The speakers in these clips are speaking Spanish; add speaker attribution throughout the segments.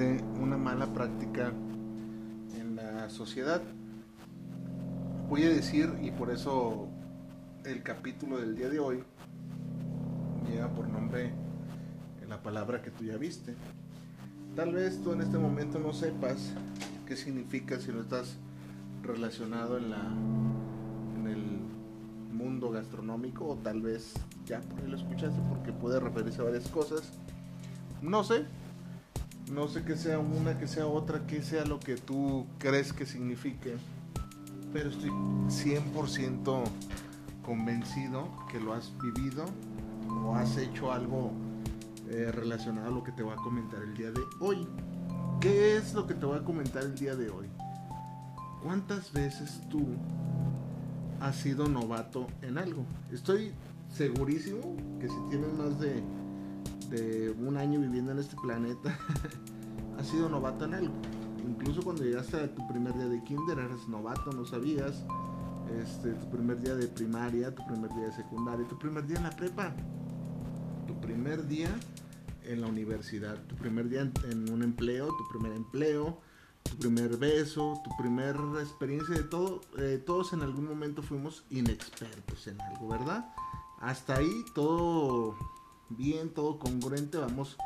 Speaker 1: Una mala práctica en la sociedad. Voy a decir, y por eso el capítulo del día de hoy lleva por nombre la palabra que tú ya viste. Tal vez tú en este momento no sepas qué significa si no estás relacionado en, la, en el mundo gastronómico o tal vez ya por ahí lo escuchaste porque puede referirse a varias cosas. No sé, no sé que sea una, que sea otra, que sea lo que tú crees que signifique, pero estoy 100% convencido que lo has vivido o has hecho algo eh, relacionado a lo que te voy a comentar el día de hoy. ¿Qué es lo que te voy a comentar el día de hoy? ¿Cuántas veces tú has sido novato en algo? Estoy segurísimo que si tienes más de de un año viviendo en este planeta, has sido novato en algo. Incluso cuando llegaste a tu primer día de kinder eres novato, no sabías. Este, tu primer día de primaria, tu primer día de secundaria, tu primer día en la prepa, tu primer día en la universidad, tu primer día en, un empleo, tu primer empleo, tu primer beso, tu primer experiencia de todo. Eh, todos en algún momento fuimos inexpertos en algo, ¿verdad? Hasta ahí todo bien, todo congruente, vamos,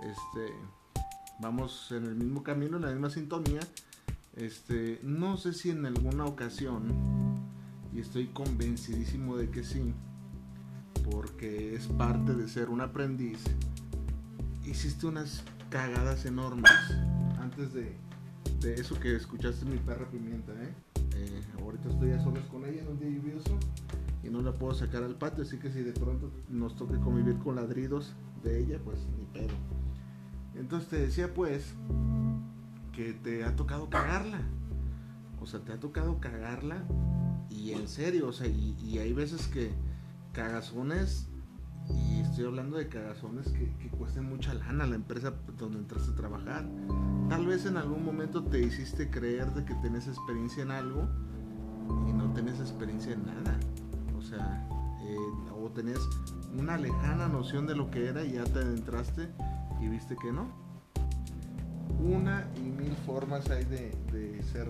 Speaker 1: este, vamos en el mismo camino, en la misma sintonía. Este, no sé si en alguna ocasión, y estoy convencidísimo de que sí, porque es parte de ser un aprendiz, hiciste unas cagadas enormes antes de, de eso que escuchaste mi perra pimienta, ¿eh? Eh, ahorita estoy a solas con ella en un día lluvioso y no la puedo sacar al patio, así que si de pronto nos toque convivir con ladridos de ella, pues ni pedo. Entonces te decía pues que te ha tocado cagarla. O sea, te ha tocado cagarla y en serio, o sea, y, hay veces que cagazones, y estoy hablando de cagazones que, que cuesten mucha lana la empresa donde entraste a trabajar. Tal vez en algún momento te hiciste creer de que tenés experiencia en algo y no tenés experiencia en nada sea, eh, o tenés una lejana noción de lo que era y ya te adentraste y viste que no. Una y mil formas hay de, ser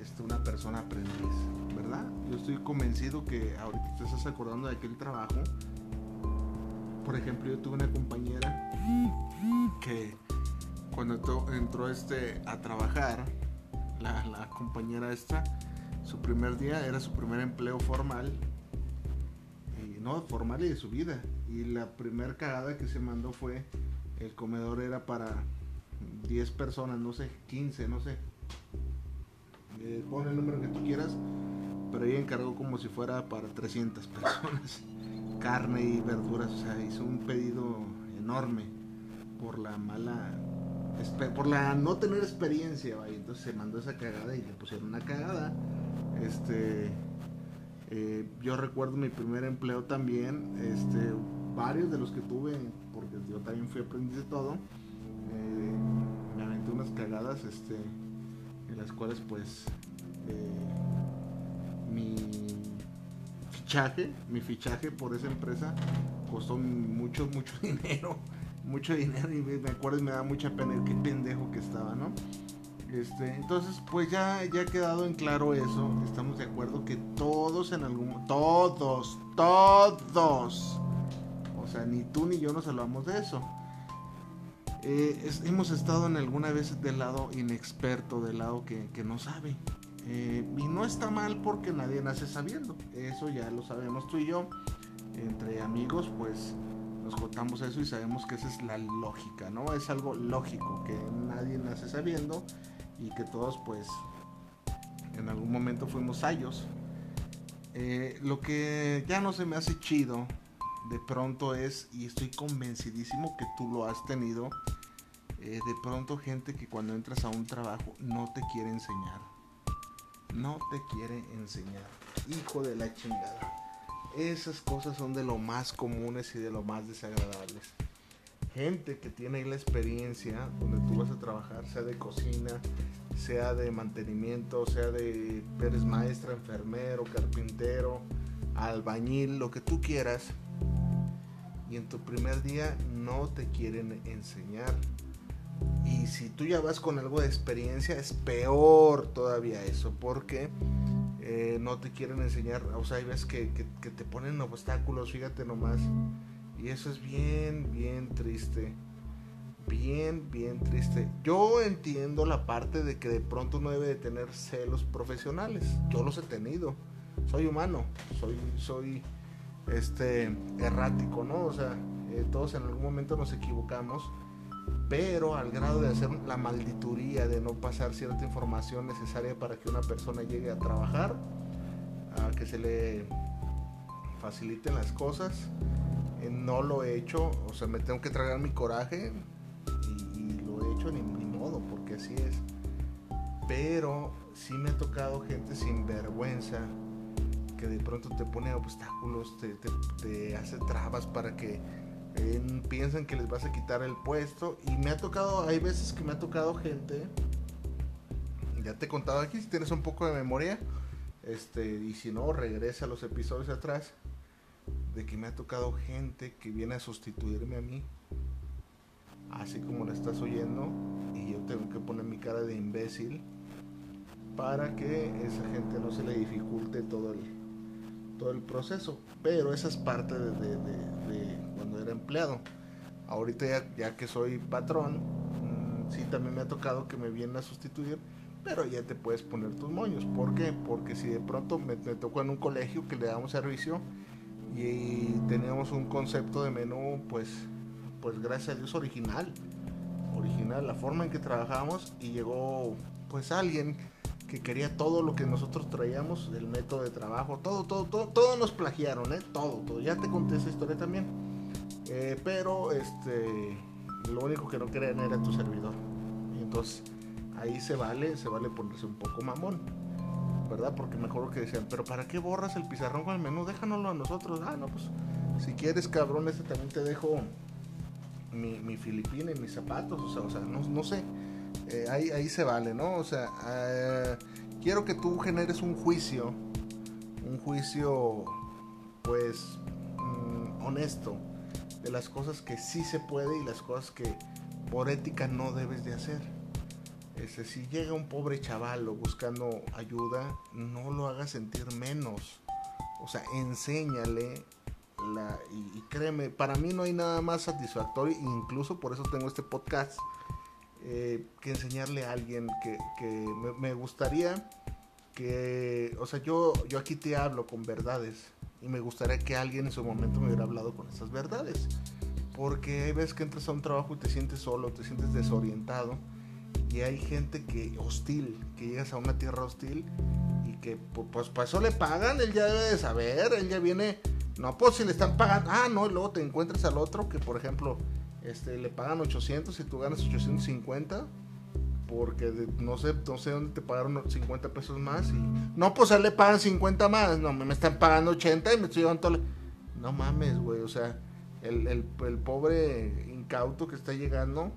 Speaker 1: este, una persona aprendiz, ¿verdad? Yo estoy convencido que ahorita te estás acordando de aquel trabajo. Por ejemplo, yo tuve una compañera que cuando entró este a trabajar, la compañera esta, su primer día era su primer empleo formal. No, formal y de su vida. Y la primer cagada que se mandó fue, el comedor era para 10 personas, no sé, 15, no sé. Eh, pon el número que tú quieras, pero ella encargó como si fuera para 300 personas. Carne y verduras, o sea, hizo un pedido enorme por la mala por la no tener experiencia, entonces se mandó esa cagada y le pusieron una cagada este, eh, yo recuerdo mi primer empleo también, este, varios de los que tuve, porque yo también fui aprendiz de todo, eh, me aventé unas cagadas, este, en las cuales pues eh, mi fichaje, mi fichaje por esa empresa costó mucho, mucho dinero, mucho dinero y me acuerdo y me da mucha pena el qué pendejo que estaba, ¿no? Este, entonces, pues ya, ya ha quedado en claro eso. Estamos de acuerdo que todos en algún todos, todos, o sea, ni tú ni yo nos hablamos de eso. Eh, hemos estado en alguna vez del lado inexperto, del lado que, no sabe. Eh, y no está mal porque nadie nace sabiendo. Eso ya lo sabemos tú y yo. Entre amigos, pues nos contamos eso y sabemos que esa es la lógica, ¿no? Es algo lógico, que nadie nace sabiendo y que todos, pues, en algún momento fuimos sayos. Eh, lo que ya no se me hace chido de pronto es, y estoy convencidísimo que tú lo has tenido, eh, de pronto gente que cuando entras a un trabajo no te quiere enseñar. No te quiere enseñar. Hijo de la chingada. Esas cosas son de lo más comunes y de lo más desagradables. Gente que tiene la experiencia donde tú vas a trabajar, sea de cocina, sea de mantenimiento, sea de eres maestra, enfermero, carpintero, albañil, lo que tú quieras. Y en tu primer día no te quieren enseñar. Y si tú ya vas con algo de experiencia, es peor todavía eso, porque eh, no te quieren enseñar, o sea, hay veces que, que, te ponen obstáculos, fíjate nomás. Y eso es bien, bien triste. Bien, bien triste. Yo entiendo la parte de que de pronto uno debe de tener celos profesionales. Yo los he tenido. Soy humano, soy, soy este, errático, ¿no? O sea, eh, todos en algún momento nos equivocamos pero al grado de hacer la maldituría de no pasar cierta información necesaria para que una persona llegue a trabajar, a que se le faciliten las cosas. Eh, no lo he hecho, o sea, me tengo que tragar mi coraje y, lo he hecho ni, modo, porque así es. Pero sí me ha tocado gente sin vergüenza que de pronto te pone obstáculos, te hace trabas para que piensan que les vas a quitar el puesto. Y me ha tocado, hay veces que me ha tocado gente, ya te he contado aquí, si tienes un poco de memoria, este, y si no, regresa a los episodios atrás, de que me ha tocado gente que viene a sustituirme a mí, así como lo estás oyendo, y yo tengo que poner mi cara de imbécil para que esa gente no se le dificulte todo el, todo el proceso. Pero esa es parte de empleado. Ahorita ya, que soy patrón, mm, sí también me ha tocado que me vienen a sustituir, pero ya te puedes poner tus moños. ¿Por qué? Porque si de pronto me, tocó en un colegio que le damos servicio y, teníamos un concepto de menú, pues, pues gracias a Dios original, original, la forma en que trabajamos y llegó pues alguien que quería todo lo que nosotros traíamos, el método de trabajo, todo, todo, todo, todo nos plagiaron, ¿eh? Todo, todo. Ya te conté esa historia también. Eh, pero este, lo único que no querían era tu servidor. Y entonces ahí se vale, se vale ponerse un poco mamón. ¿Verdad? Porque me acuerdo que decían, pero ¿para qué borras el pizarrón con el menú? Déjanoslo a nosotros. Ah, no, pues si quieres, cabrón, este también te dejo mi, mi filipina y mis zapatos. O sea, o sea no, sé. Eh, ahí, ahí se vale, ¿no? O sea, eh, quiero que tú generes un juicio, un juicio, pues, mm, honesto de las cosas que sí se puede y las cosas que por ética no debes de hacer. Este, si llega un pobre chaval buscando ayuda, no lo hagas sentir menos. O sea, enséñale la, y, créeme, para mí no hay nada más satisfactorio, incluso por eso tengo este podcast, eh, que enseñarle a alguien que, me, me, gustaría que, o sea, yo, yo aquí te hablo con verdades y me gustaría que alguien en su momento me hubiera hablado con esas verdades. Porque hay veces que entras a un trabajo y te sientes solo, te sientes desorientado. Y hay gente que hostil, que llegas a una tierra hostil y que pues para eso le pagan, él ya debe de saber, él ya viene, no, pues si le están pagando, ah, no, y luego te encuentras al otro que por ejemplo, este, le pagan 800 y tú ganas 850 porque no sé, no sé dónde te pagaron 50 pesos más y no, pues a él le pagan 50 más, no, me están pagando 80 y me estoy llevando todo No mames, güey, o sea, el, el, el, pobre incauto que está llegando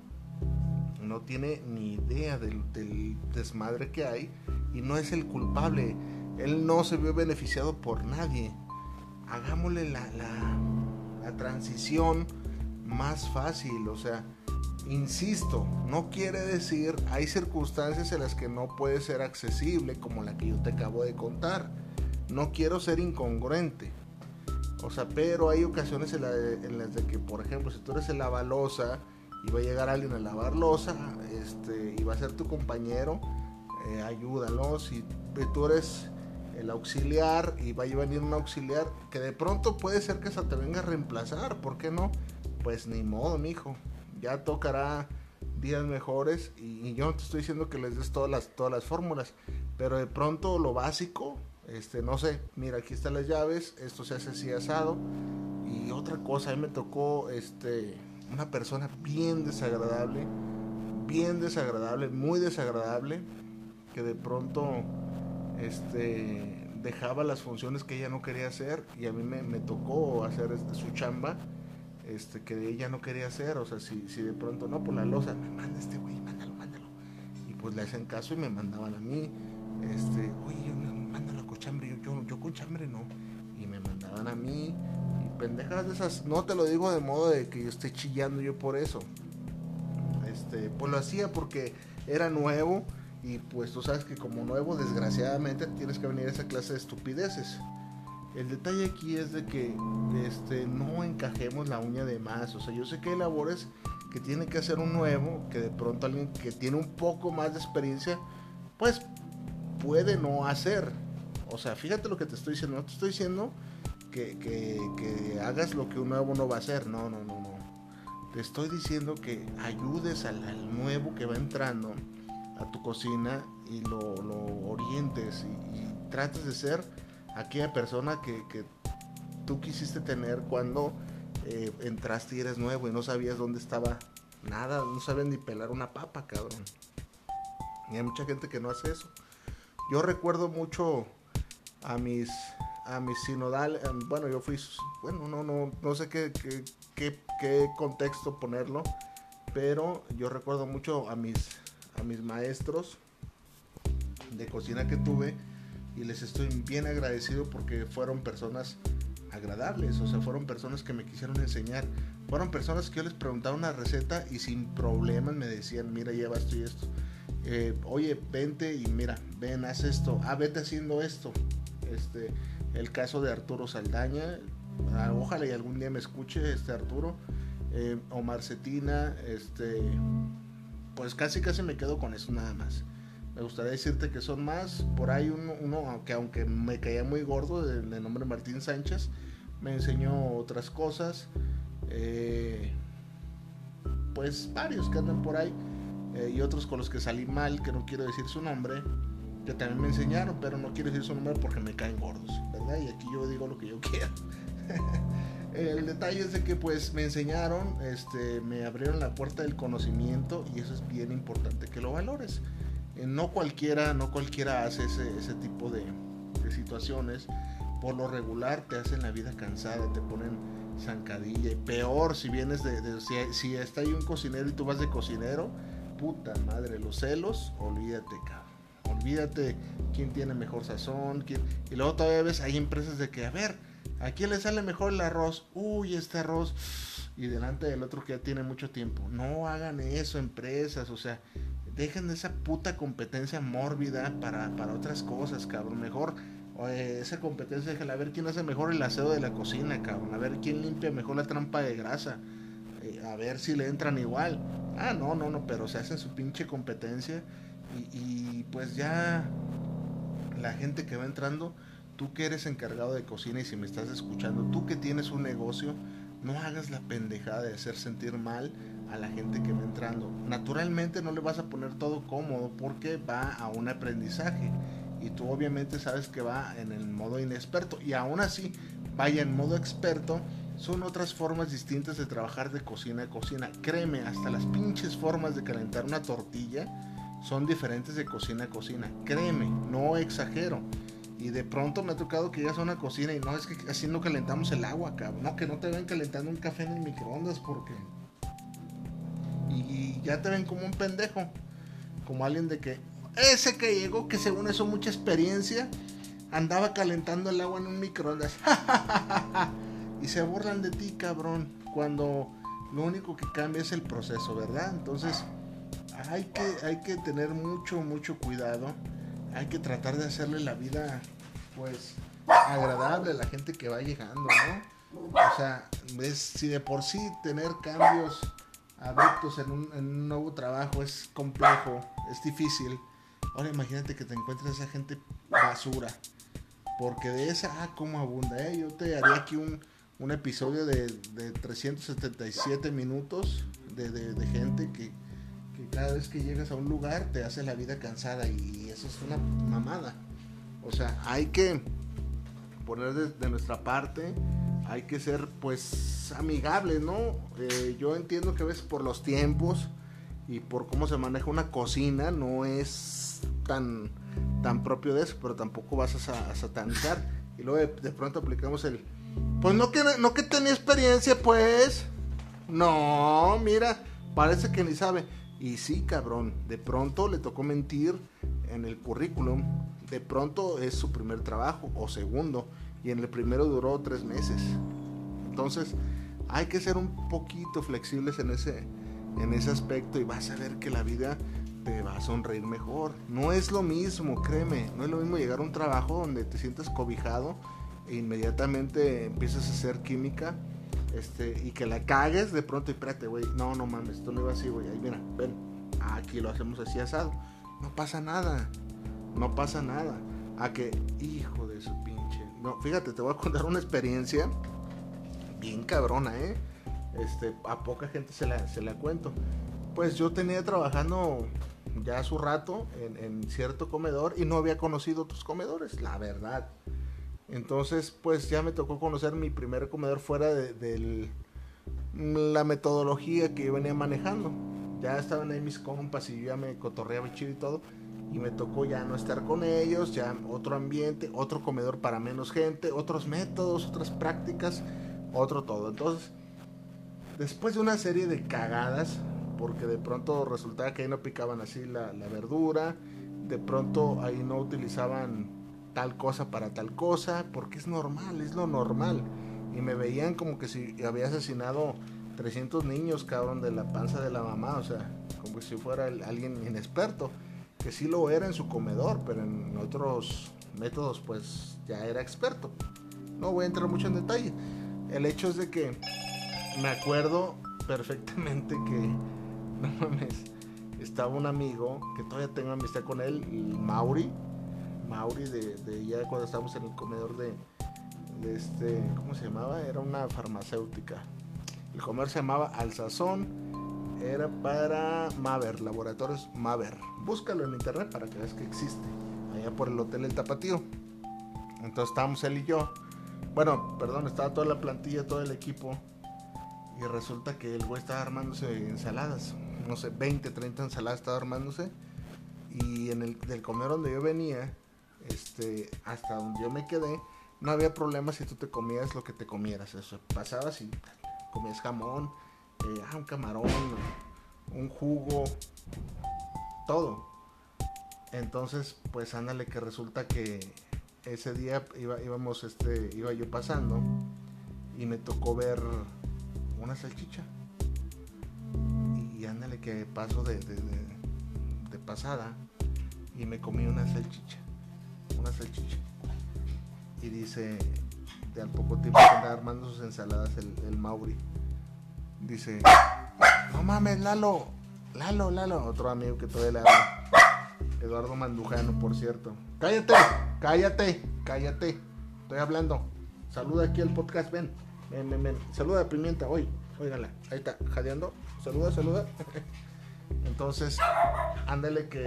Speaker 1: no tiene ni idea del, del, desmadre que hay y no es el culpable, él no se vio beneficiado por nadie. Hagámosle la, la transición más fácil, o sea, Insisto, no quiere decir, hay circunstancias en las que no puede ser accesible, como la que yo te acabo de contar. No quiero ser incongruente. O sea, pero hay ocasiones en, las de que, por ejemplo, si tú eres el lavalosa y va a llegar alguien a lavar losa este, y va a ser tu compañero, eh, ayúdalo. Si tú eres el auxiliar y va a venir un auxiliar que de pronto puede ser que se te venga a reemplazar, ¿por qué no? Pues ni modo, mijo. Ya tocará días mejores y, yo no te estoy diciendo que les des todas las todas las fórmulas, pero de pronto lo básico, este no sé, mira, aquí están las llaves, esto se hace así asado. Y otra cosa, a mí me tocó este una persona bien desagradable, bien desagradable, muy desagradable que de pronto este, dejaba las funciones que ella no quería hacer y a mí me, tocó hacer este, su chamba este, que ella no quería hacer. O sea, si, si de pronto, no, por la losa, me manda este güey, mándalo, mándalo. Y pues le hacen caso y me mandaban a mí, este, oye, mándalo con chambre, yo, yo, con chambre no. Y me mandaban a mí y pendejas de esas, no te lo digo de modo de que yo esté chillando yo por eso. Este, pues lo hacía porque era nuevo y pues tú sabes que como nuevo, desgraciadamente, tienes que venir a esa clase de estupideces. El detalle aquí es de que este, no encajemos la uña de más. O sea, yo sé que hay labores que tiene que hacer un nuevo, que de pronto alguien que tiene un poco más de experiencia, pues puede no hacer. O sea, fíjate lo que te estoy diciendo. No te estoy diciendo que, que hagas lo que un nuevo no va a hacer. No, no, no, no. Te estoy diciendo que ayudes al, al nuevo que va entrando a tu cocina y lo, orientes y, trates de ser aquella persona que, tú quisiste tener cuando eh, entraste y eres nuevo y no sabías dónde estaba nada, no sabes ni pelar una papa, cabrón. Y hay mucha gente que no hace eso. Yo recuerdo mucho a mis a mis sinodales, bueno, yo fui, bueno, no, no, no sé qué, qué, qué contexto ponerlo, pero yo recuerdo mucho a mis a mis maestros de cocina que tuve y les estoy bien agradecido porque fueron personas agradables, o sea, fueron personas que me quisieron enseñar, fueron personas que yo les preguntaba una receta y sin problemas me decían, mira, lleva esto y esto. Eh, oye, vente y mira, ven, haz esto, ah, vete haciendo esto. Este, el caso de Arturo Saldaña, ah, ojalá y algún día me escuche este Arturo, eh, Omar Cetina, este, pues casi casi me quedo con eso nada más. Me gustaría decirte que son más. Por ahí uno, uno que aunque me caía muy gordo, de, nombre Martín Sánchez, me enseñó otras cosas. Eh, pues varios que andan por ahí. Eh, y otros con los que salí mal, que no quiero decir su nombre, que también me enseñaron, pero no quiero decir su nombre porque me caen gordos, ¿verdad? Y aquí yo digo lo que yo quiero. El detalle es de que pues me enseñaron, este, me abrieron la puerta del conocimiento y eso es bien importante que lo valores. Eh, no cualquiera, no cualquiera hace ese, tipo de, situaciones. Por lo regular te hacen la vida cansada, te ponen zancadilla y peor si vienes de, si, está ahí un cocinero y tú vas de cocinero, puta madre, los celos, olvídate, cabrón. Olvídate quién tiene mejor sazón, quién... y luego todavía ves, hay empresas de que, a ver, ¿A quién le sale mejor el arroz? Uy, este arroz. Y delante del otro que ya tiene mucho tiempo. No hagan eso, empresas. O sea, dejen esa puta competencia mórbida para, otras cosas, cabrón. Mejor esa competencia, déjala a ver quién hace mejor el aseo de la cocina, cabrón. A ver quién limpia mejor la trampa de grasa. Eh, a ver si le entran igual. Ah, no, no, no, pero se hacen su pinche competencia. Y, y pues ya la gente que va entrando tú que eres encargado de cocina y si me estás escuchando, tú que tienes un negocio, no hagas la pendejada de hacer sentir mal a la gente que va entrando. Naturalmente no le vas a poner todo cómodo porque va a un aprendizaje y tú obviamente sabes que va en el modo inexperto y aún así vaya en modo experto. Son otras formas distintas de trabajar de cocina a cocina. Créeme, hasta las pinches formas de calentar una tortilla son diferentes de cocina a cocina. Créeme, no exagero. Y de pronto me ha tocado que llegas a una cocina y no, es que así no calentamos el agua, cabrón. No, que no te ven calentando un café en el microondas porque... Y, ya te ven como un pendejo. Como alguien de que... Ese que llegó, que según eso mucha experiencia, andaba calentando el agua en un microondas. y se burlan de ti, cabrón. Cuando lo único que cambia es el proceso, ¿verdad? Entonces hay que, hay que tener mucho, mucho cuidado hay que tratar de hacerle la vida, pues, agradable a la gente que va llegando, ¿no? O sea, es, si de por sí tener cambios adeptos en un, nuevo trabajo es complejo, es difícil. Ahora imagínate que te encuentres esa gente basura. Porque de esa, ah, como abunda, ¿eh? Yo te haría aquí un, un episodio de, de 377 minutos de, de, gente que, cada vez que llegas a un lugar te hace la vida cansada y eso es una mamada. O sea, hay que poner de, nuestra parte, hay que ser pues amigables, ¿no? Eh, yo entiendo que a veces por los tiempos y por cómo se maneja una cocina no es tan, tan propio de eso, pero tampoco vas a, satanizar. Y luego de, pronto aplicamos el, pues no que, no que tenía experiencia, pues. No, mira, parece que ni sabe. Y sí, cabrón, de pronto le tocó mentir en el currículum. De pronto es su primer trabajo o segundo. Y en el primero duró tres meses. Entonces, hay que ser un poquito flexibles en ese, en ese aspecto y vas a ver que la vida te va a sonreír mejor. No es lo mismo, créeme, no es lo mismo llegar a un trabajo donde te sientes cobijado e inmediatamente empiezas a hacer química este, y que la cagues de pronto y espérate, güey, no, no mames, esto no iba así, güey, ahí mira, ven, aquí lo hacemos así asado. No pasa nada, no pasa nada. A que, hijo de su pinche. No, fíjate, te voy a contar una experiencia bien cabrona, ¿eh? Este, a poca gente se la, se la cuento. Pues yo tenía trabajando ya su rato en, cierto comedor y no había conocido otros comedores, la verdad. Entonces, pues ya me tocó conocer mi primer comedor fuera de, la metodología que yo venía manejando. Ya estaban ahí mis compas y yo ya me cotorreaba chido y todo. Y me tocó ya no estar con ellos, ya otro ambiente, otro comedor para menos gente, otros métodos, otras prácticas, otro todo. Entonces, después de una serie de cagadas, porque de pronto resultaba que ahí no picaban así la, verdura, de pronto ahí no utilizaban tal cosa para tal cosa, porque es normal, es lo normal. Y me veían como que si había asesinado 300 niños, cabrón, de la panza de la mamá, o sea, como si fuera alguien inexperto, que sí lo era en su comedor, pero en otros métodos pues ya era experto. No voy a entrar mucho en detalle. El hecho es de que me acuerdo perfectamente que, estaba un amigo que todavía tengo amistad con él, Mauri, Mauri de, ya cuando estábamos en el comedor de, este, ¿cómo se llamaba? Era una farmacéutica. El comedor se llamaba Alsazón, era para Maver, Laboratorios Maver. Búscalo en internet para que veas que existe, allá por el Hotel El Tapatío. Entonces estábamos él y yo. Bueno, perdón, estaba toda la plantilla, todo el equipo y resulta que el güey estaba armándose ensaladas. No sé, 20, 30 ensaladas estaba armándose. Y en el del comer donde yo venía, este, hasta donde yo me quedé, no había problema si tú te comías lo que te comieras. Eso pasabas y comías jamón, eh, un camarón, un jugo, todo. Entonces, pues ándale que resulta que ese día iba, íbamos, este, iba yo pasando y me tocó ver una salchicha. Y, ándale que paso de, pasada y me comí una salchicha. Una salchicha. Y dice, de al poco tiempo que andaba armando sus ensaladas el, el Mauri. Dice, no mames, Lalo, Lalo, Lalo, otro amigo que todavía le habla. Eduardo Mandujano, por cierto. Cállate, cállate, cállate. Estoy hablando. Saluda aquí al podcast, ven. Saluda a Pimienta hoy. Ahí está, jadeando. Saluda, saluda. Entonces, ándale que.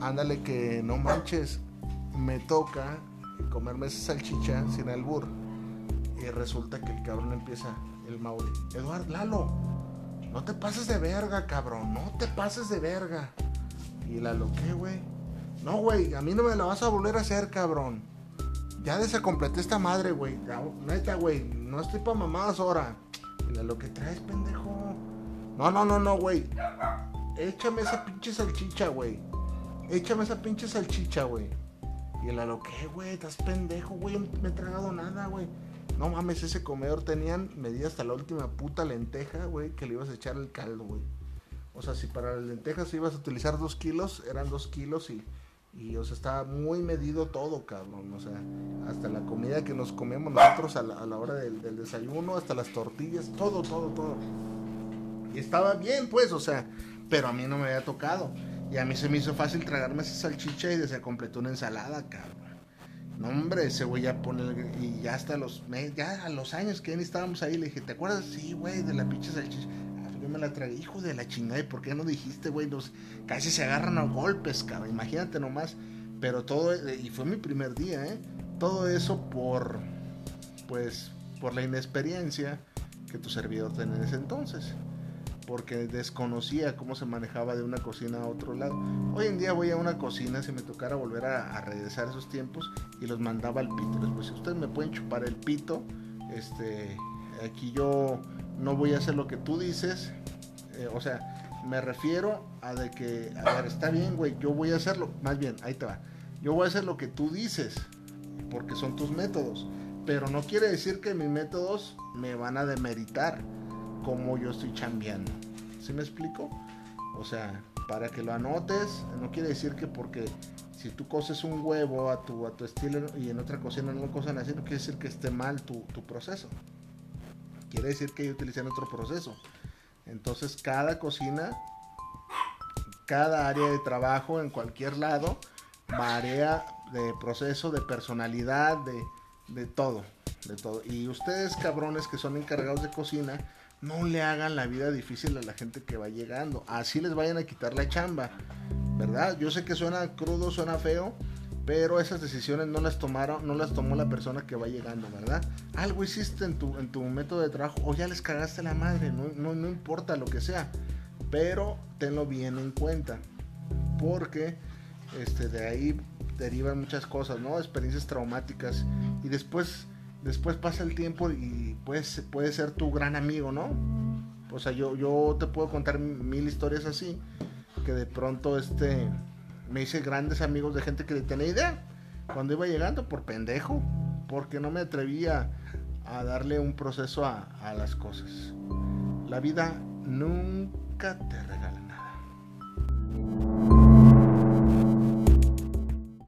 Speaker 1: Ándale que no manches. Me toca comerme esa salchicha sin albur. Y resulta que el cabrón empieza, el Mauri. Eduardo, Lalo, no te pases de verga, cabrón. No te pases de verga. Y Lalo, ¿qué, güey? No, güey, a mí no me la vas a volver a hacer, cabrón. Ya desacompleté esta madre, güey. Neta, güey. No estoy pa' mamadas ahora. Mira lo que traes, pendejo. No, no, no, no, güey. Échame esa pinche salchicha, güey. Échame esa pinche salchicha, güey. Y el lo que, güey, estás pendejo, güey. No me he tragado nada, güey. No mames, ese comedor tenían medida hasta la última puta lenteja, güey, que le ibas a echar el caldo, güey. O sea, si para las lentejas ibas a utilizar dos kilos, eran dos kilos y y, o sea, estaba muy medido todo, cabrón. O sea, hasta la comida que nos comemos nosotros a la, hora del, desayuno, hasta las tortillas, todo, todo, todo. Y estaba bien, pues, o sea, pero a mí no me había tocado. Y a mí se me hizo fácil tragarme esa salchicha y se completó una ensalada, cabrón. No, hombre, ese güey ya pone. Y ya hasta los. Ya a los años que estábamos ahí, le dije, ¿te acuerdas? Sí, güey, de la pinche salchicha. Ah, yo me la tragué, hijo de la chingada. ¿Y por qué no dijiste, güey? Casi se agarran a golpes, cabrón. Imagínate nomás. Pero todo. Y fue mi primer día, ¿eh? Todo eso por. Pues. Por la inexperiencia que tu servidor tenía en ese entonces porque desconocía cómo se manejaba de una cocina a otro lado. Hoy en día voy a una cocina, si me tocara volver a, regresar a esos tiempos, y los mandaba al pito. Les decía, ustedes me pueden chupar el pito, este, aquí yo no voy a hacer lo que tú dices, eh, o sea, me refiero a de que, a ver, está bien, güey, yo voy a hacerlo, más bien, ahí te va, yo voy a hacer lo que tú dices, porque son tus métodos, pero no quiere decir que mis métodos me van a demeritar como yo estoy chambeando. ¿Sí me explico? O sea, para que lo anotes, no quiere decir que porque si tú coces un huevo a tu, a tu estilo y en otra cocina no lo cosan así, no quiere decir que esté mal tu, tu proceso. Quiere decir que yo utilicé otro proceso. Entonces, cada cocina, cada área de trabajo en cualquier lado, varía de proceso, de personalidad, de, de todo, de todo. Y ustedes, cabrones que son encargados de cocina, no le hagan la vida difícil a la gente que va llegando. Así les vayan a quitar la chamba, ¿verdad? Yo sé que suena crudo, suena feo, pero esas decisiones no las tomaron, no las tomó la persona que va llegando, ¿verdad? Algo hiciste en tu, en tu método de trabajo o ya les cagaste la madre, no, no, importa lo que sea, pero tenlo bien en cuenta, porque este, de ahí derivan muchas cosas, ¿no? Experiencias traumáticas y después después pasa el tiempo y pues puede ser tu gran amigo, ¿no? O sea, yo, yo te puedo contar mil historias así, que de pronto este, me hice grandes amigos de gente que tenía idea cuando iba llegando por pendejo, porque no me atrevía a darle un proceso a, a las cosas. La vida nunca te